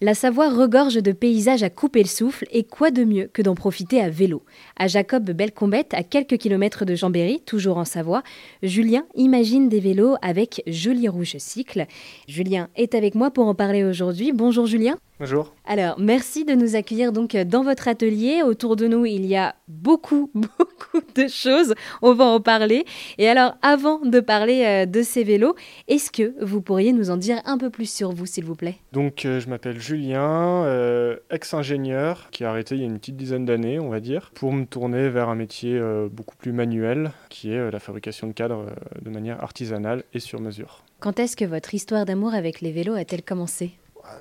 La Savoie regorge de paysages à couper le souffle et quoi de mieux que d'en profiter à vélo. À Jacob Belcombette, à quelques kilomètres de Chambéry, toujours en Savoie, Julien imagine des vélos avec Joli Rouge Cycle. Julien est avec moi pour en parler aujourd'hui. Bonjour Julien. Bonjour. Alors, merci de nous accueillir donc dans votre atelier. Autour de nous, il y a beaucoup, beaucoup de choses. On va en parler. Et alors, avant de parler euh, de ces vélos, est-ce que vous pourriez nous en dire un peu plus sur vous, s'il vous plaît? Donc, euh, je m'appelle Julien, euh, ex-ingénieur, qui a arrêté il y a une petite dizaine d'années, on va dire, pour me tourner vers un métier beaucoup plus manuel, qui est la fabrication de cadres de manière artisanale et sur mesure. Quand est-ce que votre histoire d'amour avec les vélos a-t-elle commencé?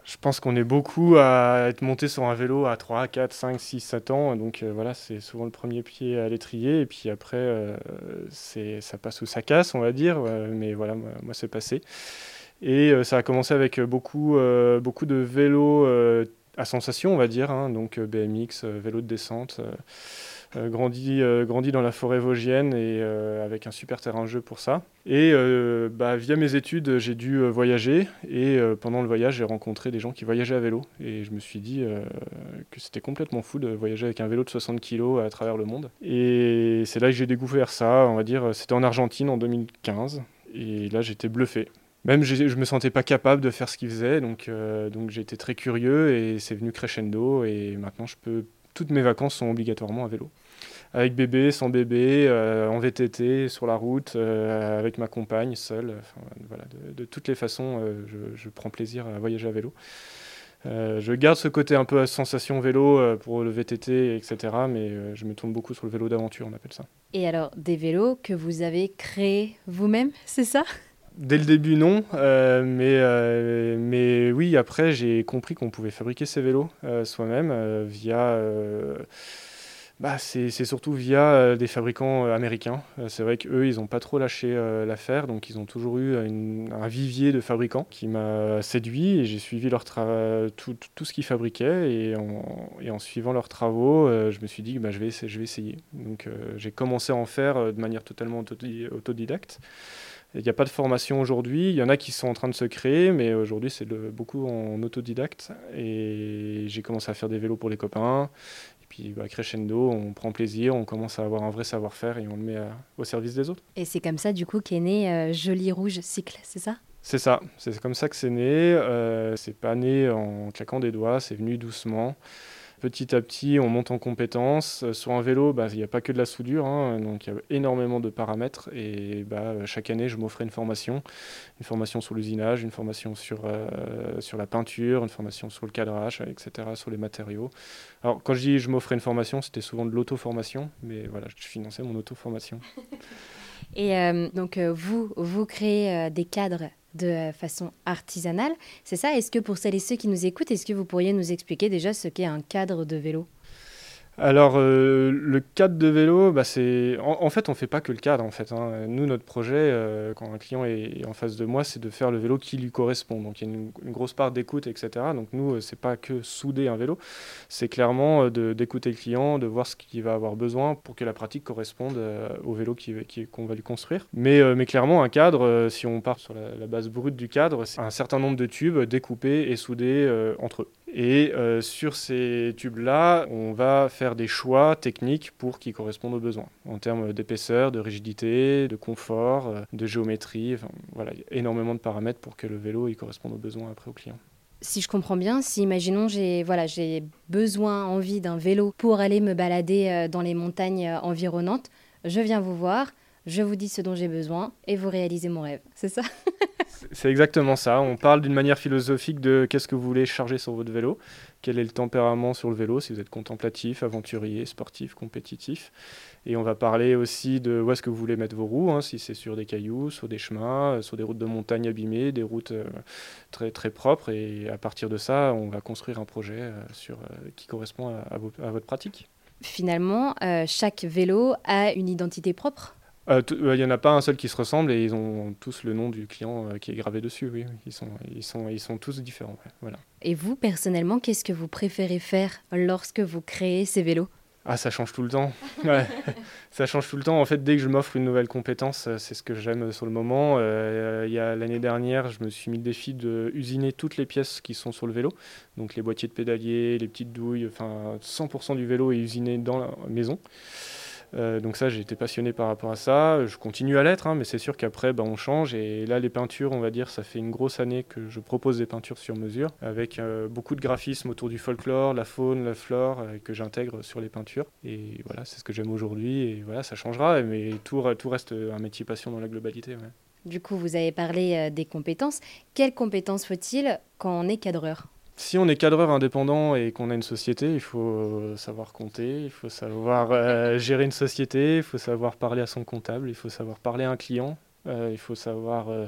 Je pense qu'on est beaucoup à être monté sur un vélo à 3, 4, 5, 6, 7 ans. Donc euh, voilà, c'est souvent le premier pied à l'étrier. Et puis après, euh, ça passe ou ça casse, on va dire. mais voilà, moi, c'est passé. Et euh, ça a commencé avec beaucoup, beaucoup de vélos à sensation, on va dire. Hein. donc BMX, vélo de descente. Euh, grandi, euh, grandi dans la forêt vosgienne et euh, avec un super terrain de jeu pour ça. Et bah, via mes études, j'ai dû voyager et pendant le voyage, j'ai rencontré des gens qui voyageaient à vélo. Et je me suis dit que c'était complètement fou de voyager avec un vélo de 60 kg à travers le monde. Et c'est là que j'ai découvert ça, on va dire, c'était en Argentine en 2015 et là j'étais bluffé. Même je me sentais pas capable de faire ce qu'ils faisaient, donc, donc j'ai très curieux et c'est venu crescendo. Et maintenant je peux, toutes mes vacances sont obligatoirement à vélo avec bébé, sans bébé, euh, en VTT, sur la route, euh, avec ma compagne, seule. de, toutes les façons, euh, je, prends plaisir à voyager à vélo. je garde ce côté un peu à sensation vélo pour le VTT, etc. Mais je me tourne beaucoup sur le vélo d'aventure, on appelle ça. Et alors, des vélos que vous avez créés vous-même, c'est ça? Dès le début, non. mais, mais oui, après, j'ai compris qu'on pouvait fabriquer ces vélos soi-même via bah, c'est surtout via euh, des fabricants euh, américains. Euh, c'est vrai qu'eux, ils n'ont pas trop lâché l'affaire, donc ils ont toujours eu un vivier de fabricants qui m'a séduit et j'ai suivi leur tout, ce qu'ils fabriquaient et en, suivant leurs travaux, je me suis dit que bah, je, vais, je vais essayer. Donc j'ai commencé à en faire de manière totalement autodidacte. Il n'y a pas de formation aujourd'hui. Il y en a qui sont en train de se créer, mais aujourd'hui, c'est beaucoup en autodidacte. Et j'ai commencé à faire des vélos pour les copains. Puis bah, crescendo, on prend plaisir, on commence à avoir un vrai savoir-faire et on le met au service des autres. Et c'est comme ça du coup qu'est né euh, Joli Rouge Cycle, c'est ça? C'est ça, c'est comme ça que c'est né. Euh, c'est pas né en claquant des doigts, c'est venu doucement petit à petit, on monte en compétences. Euh, sur un vélo, bah, il n'y a pas que de la soudure, hein, donc il y a énormément de paramètres. Et bah, chaque année, je m'offrais une formation, une formation sur l'usinage, une formation sur, euh, sur la peinture, une formation sur le cadrage, etc., sur les matériaux. Alors, quand je dis je m'offrais une formation, c'était souvent de l'auto-formation, mais voilà, je finançais mon auto-formation. Et euh, donc, vous, vous créez des cadres de façon artisanale. C'est ça? Est-ce que pour celles et ceux qui nous écoutent, est-ce que vous pourriez nous expliquer déjà ce qu'est un cadre de vélo? Alors, euh, le cadre de vélo, bah, c'est en, fait, on fait pas que le cadre. En fait, hein. nous, notre projet, euh, quand un client est en face de moi, c'est de faire le vélo qui lui correspond. Donc, il y a une, grosse part d'écoute, etc. Donc, nous, euh, c'est pas que souder un vélo, c'est clairement d'écouter le client, de voir ce qu'il va avoir besoin pour que la pratique corresponde au vélo qu'on va lui construire. Mais, clairement, un cadre, si on part sur la base brute du cadre, c'est un certain nombre de tubes découpés et soudés entre eux. Et euh, sur ces tubes-là, on va faire des choix techniques pour qu'ils correspondent aux besoins, en termes d'épaisseur, de rigidité, de confort, euh, de géométrie. voilà, il y a énormément de paramètres pour que le vélo il corresponde aux besoins après au client. Si je comprends bien, si imaginons j'ai voilà, j'ai besoin, envie d'un vélo pour aller me balader euh, dans les montagnes environnantes, je viens vous voir, je vous dis ce dont j'ai besoin et vous réalisez mon rêve. C'est ça C'est exactement ça. On parle d'une manière philosophique de qu'est-ce que vous voulez charger sur votre vélo, quel est le tempérament sur le vélo, si vous êtes contemplatif, aventurier, sportif, compétitif. Et on va parler aussi de où est-ce que vous voulez mettre vos roues, hein, si c'est sur des cailloux, sur des chemins, euh, sur des routes de montagne abîmées, des routes euh, très, très propres. Et à partir de ça, on va construire un projet euh, sur, qui correspond à, votre pratique. Finalement, chaque vélo a une identité propre il euh, n'y euh, en a pas un seul qui se ressemble et ils ont tous le nom du client euh, qui est gravé dessus. Oui, ils sont, ils sont, ils sont tous différents. voilà. Et vous, personnellement, qu'est-ce que vous préférez faire lorsque vous créez ces vélos? Ah, ça change tout le temps. ça change tout le temps. En fait, dès que je m'offre une nouvelle compétence, euh, c'est ce que j'aime sur le moment. Il y a l'année dernière, je me suis mis le défi de usiner toutes les pièces qui sont sur le vélo. Donc les boîtiers de pédalier, les petites douilles, enfin 100% du vélo est usiné dans la maison. Euh, donc ça, j'ai été passionné par rapport à ça. Je continue à l'être, hein, mais c'est sûr qu'après, bah, on change. Et là, les peintures, on va dire, ça fait une grosse année que je propose des peintures sur mesure, avec euh, beaucoup de graphismes autour du folklore, la faune, la flore, euh, que j'intègre sur les peintures. Et voilà, c'est ce que j'aime aujourd'hui. Et voilà, ça changera, mais tout, tout reste un métier passion dans la globalité. Du coup, vous avez parlé des compétences. Quelles compétences faut-il quand on est cadreur? Si on est cadreur indépendant et qu'on a une société, il faut savoir compter, il faut savoir euh, gérer une société, il faut savoir parler à son comptable, il faut savoir parler à un client, euh, il faut savoir euh,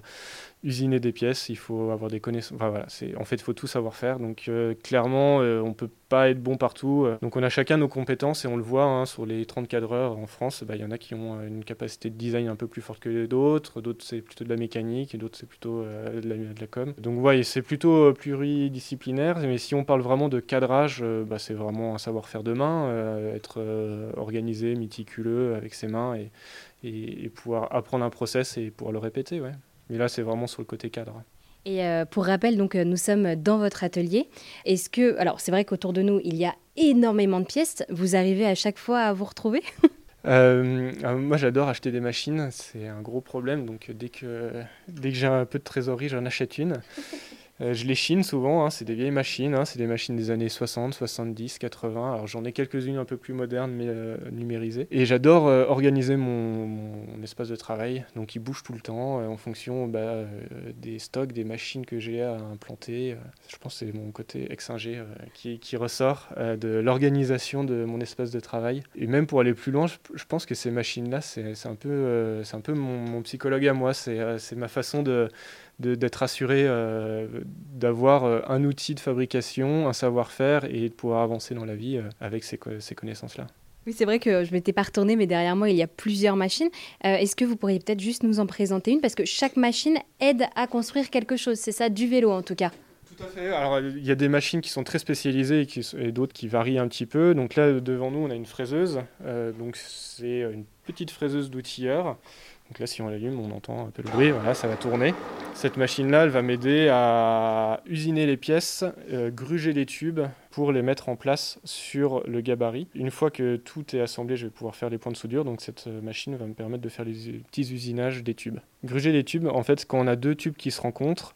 usiner des pièces, il faut avoir des connaissances. En fait, il faut tout savoir faire. Donc, euh, clairement, on ne peut pas être bon partout. Donc, on a chacun nos compétences et on le voit hein, sur les 30 cadreurs en France. Bah, il y en a qui ont une capacité de design un peu plus forte que d'autres. D'autres, c'est plutôt de la mécanique et d'autres, c'est plutôt de la, de, com. Donc, ouais, c'est plutôt pluridisciplinaire. Mais si on parle vraiment de cadrage, bah, c'est vraiment un savoir-faire de main, être organisé, méticuleux avec ses mains et, et, pouvoir apprendre un process et pouvoir le répéter. Ouais. Mais là, c'est vraiment sur le côté cadre. Et euh, pour rappel, donc euh, nous sommes dans votre atelier. Est-ce que, alors c'est vrai qu'autour de nous, il y a énormément de pièces. Vous arrivez à chaque fois à vous retrouver? Euh, Moi, j'adore acheter des machines. C'est un gros problème. Donc dès que dès que j'ai un peu de trésorerie, j'en achète une. Euh, je les chine souvent, hein, c'est des vieilles machines, hein, c'est des machines des années 60, 70, 80. Alors j'en ai quelques-unes un peu plus modernes mais euh, numérisées. Et j'adore euh, organiser mon, espace de travail, donc il bouge tout le temps en fonction bah, des stocks, des machines que j'ai à implanter. je pense que c'est mon côté ex-ingé qui, ressort de l'organisation de mon espace de travail. Et même pour aller plus loin, je, pense que ces machines-là, c'est un peu, mon, psychologue à moi, c'est ma façon de d'être assuré euh, d'avoir euh, un outil de fabrication, un savoir-faire et de pouvoir avancer dans la vie euh, avec ces, ces connaissances-là. Oui, c'est vrai que je m'étais pas retournée, mais derrière moi, il y a plusieurs machines. Est-ce que vous pourriez peut-être juste nous en présenter une? Parce que chaque machine aide à construire quelque chose. C'est ça, du vélo en tout cas. Tout à fait. Alors, il y a des machines qui sont très spécialisées et d'autres qui varient un petit peu. Donc là, devant nous, on a une fraiseuse. donc, c'est une petite fraiseuse d'outilleur donc là, si on l'allume, on entend un peu le bruit, voilà, ça va tourner. Cette machine-là, elle va m'aider à usiner les pièces, euh, gruger les tubes pour les mettre en place sur le gabarit. Une fois que tout est assemblé, je vais pouvoir faire les points de soudure. Donc cette euh, machine va me permettre de faire les petits usinages des tubes. Gruger les tubes, en fait, quand on a deux tubes qui se rencontrent,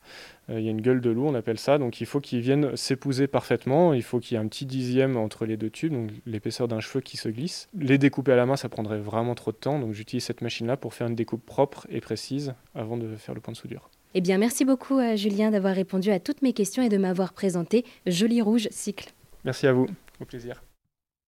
euh, il y a une gueule de loup, on appelle ça. Donc il faut qu'ils viennent s'épouser parfaitement. Il faut qu'il y ait un petit dixième entre les deux tubes, donc l'épaisseur d'un cheveu qui se glisse. Les découper à la main, ça prendrait vraiment trop de temps. Donc j'utilise cette machine-là pour faire une découpe propre et précise avant de faire le point de soudure. Eh bien, merci beaucoup à Julien d'avoir répondu à toutes mes questions et de m'avoir présenté Joli Rouge Cycle. Merci à vous, au plaisir.